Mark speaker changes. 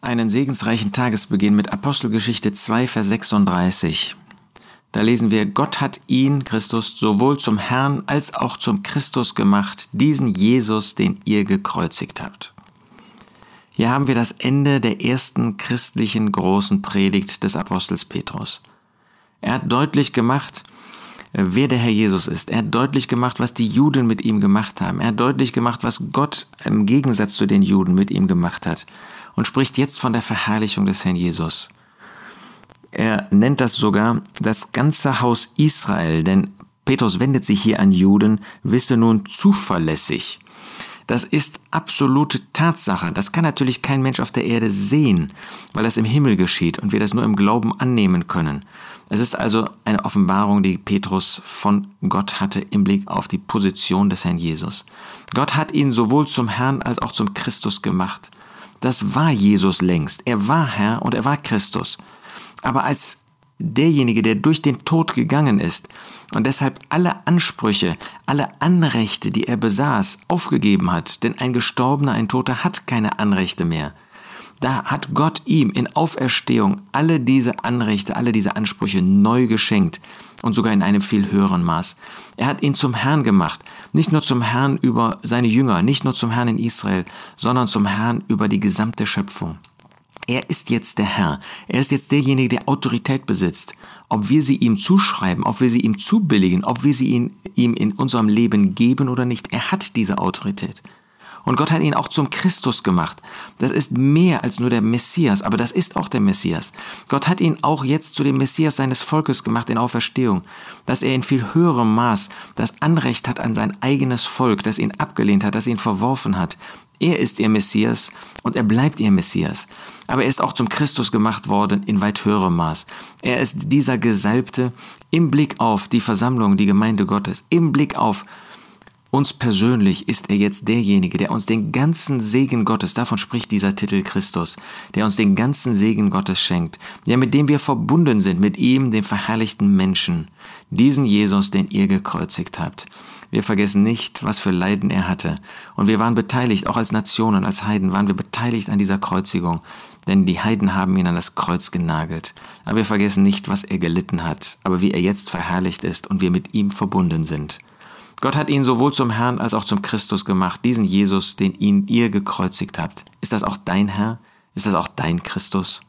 Speaker 1: einen segensreichen Tagesbeginn mit Apostelgeschichte 2, Vers 36. Da lesen wir, Gott hat ihn, Christus, sowohl zum Herrn als auch zum Christus gemacht, diesen Jesus, den ihr gekreuzigt habt. Hier haben wir das Ende der ersten christlichen großen Predigt des Apostels Petrus. Er hat deutlich gemacht, wer der Herr Jesus ist. Er hat deutlich gemacht, was die Juden mit ihm gemacht haben. Er hat deutlich gemacht, was Gott im Gegensatz zu den Juden mit ihm gemacht hat. Und spricht jetzt von der Verherrlichung des Herrn Jesus. Er nennt das sogar das ganze Haus Israel, denn Petrus wendet sich hier an Juden, wisse nun zuverlässig. Das ist absolute Tatsache. Das kann natürlich kein Mensch auf der Erde sehen, weil das im Himmel geschieht und wir das nur im Glauben annehmen können. Es ist also eine Offenbarung, die Petrus von Gott hatte im Blick auf die Position des Herrn Jesus. Gott hat ihn sowohl zum Herrn als auch zum Christus gemacht. Das war Jesus längst. Er war Herr und er war Christus. Aber als derjenige, der durch den Tod gegangen ist und deshalb alle Ansprüche, alle Anrechte, die er besaß, aufgegeben hat, denn ein Gestorbener, ein Toter hat keine Anrechte mehr. Da hat Gott ihm in Auferstehung alle diese Anrechte, alle diese Ansprüche neu geschenkt und sogar in einem viel höheren Maß. Er hat ihn zum Herrn gemacht, nicht nur zum Herrn über seine Jünger, nicht nur zum Herrn in Israel, sondern zum Herrn über die gesamte Schöpfung. Er ist jetzt der Herr. Er ist jetzt derjenige, der Autorität besitzt. Ob wir sie ihm zuschreiben, ob wir sie ihm zubilligen, ob wir sie ihm in unserem Leben geben oder nicht, er hat diese Autorität. Und Gott hat ihn auch zum Christus gemacht. Das ist mehr als nur der Messias, aber das ist auch der Messias. Gott hat ihn auch jetzt zu dem Messias seines Volkes gemacht in Auferstehung, dass er in viel höherem Maß das Anrecht hat an sein eigenes Volk, das ihn abgelehnt hat, das ihn verworfen hat, er ist ihr Messias und er bleibt ihr Messias. Aber er ist auch zum Christus gemacht worden in weit höherem Maß. Er ist dieser Gesalbte im Blick auf die Versammlung, die Gemeinde Gottes, im Blick auf uns persönlich ist er jetzt derjenige, der uns den ganzen Segen Gottes, davon spricht dieser Titel Christus, der uns den ganzen Segen Gottes schenkt, der mit dem wir verbunden sind, mit ihm, dem verherrlichten Menschen, diesen Jesus, den ihr gekreuzigt habt. Wir vergessen nicht, was für Leiden er hatte. Und wir waren beteiligt, auch als Nationen, als Heiden waren wir beteiligt an dieser Kreuzigung. Denn die Heiden haben ihn an das Kreuz genagelt. Aber wir vergessen nicht, was er gelitten hat, aber wie er jetzt verherrlicht ist und wir mit ihm verbunden sind. Gott hat ihn sowohl zum Herrn als auch zum Christus gemacht, diesen Jesus, den ihn ihr gekreuzigt habt. Ist das auch dein Herr? Ist das auch dein Christus?